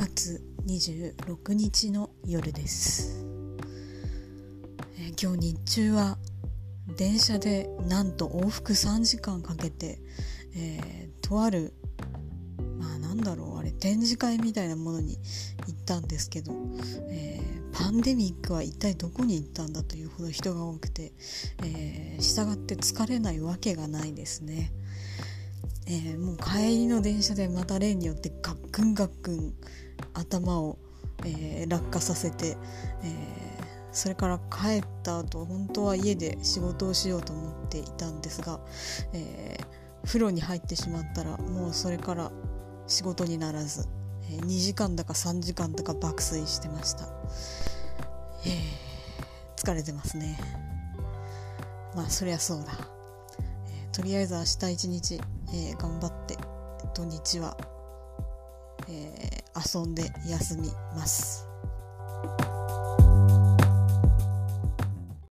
月26日の夜です、えー、今日日中は電車でなんと往復3時間かけて、えー、とあるまあなんだろうあれ展示会みたいなものに行ったんですけど、えー、パンデミックは一体どこに行ったんだというほど人が多くて、えー、従って疲れないわけがないですね。えー、もう帰りの電車でまた例によってガックンガックン頭を、えー、落下させて、えー、それから帰った後本当は家で仕事をしようと思っていたんですが、え風呂に入ってしまったらもうそれから仕事にならず、え2時間だか3時間だか爆睡してました、え疲れてますね。まあそりゃそうだ、えとりあえず明日一日えー、頑張って土日は、えー、遊んで休みます。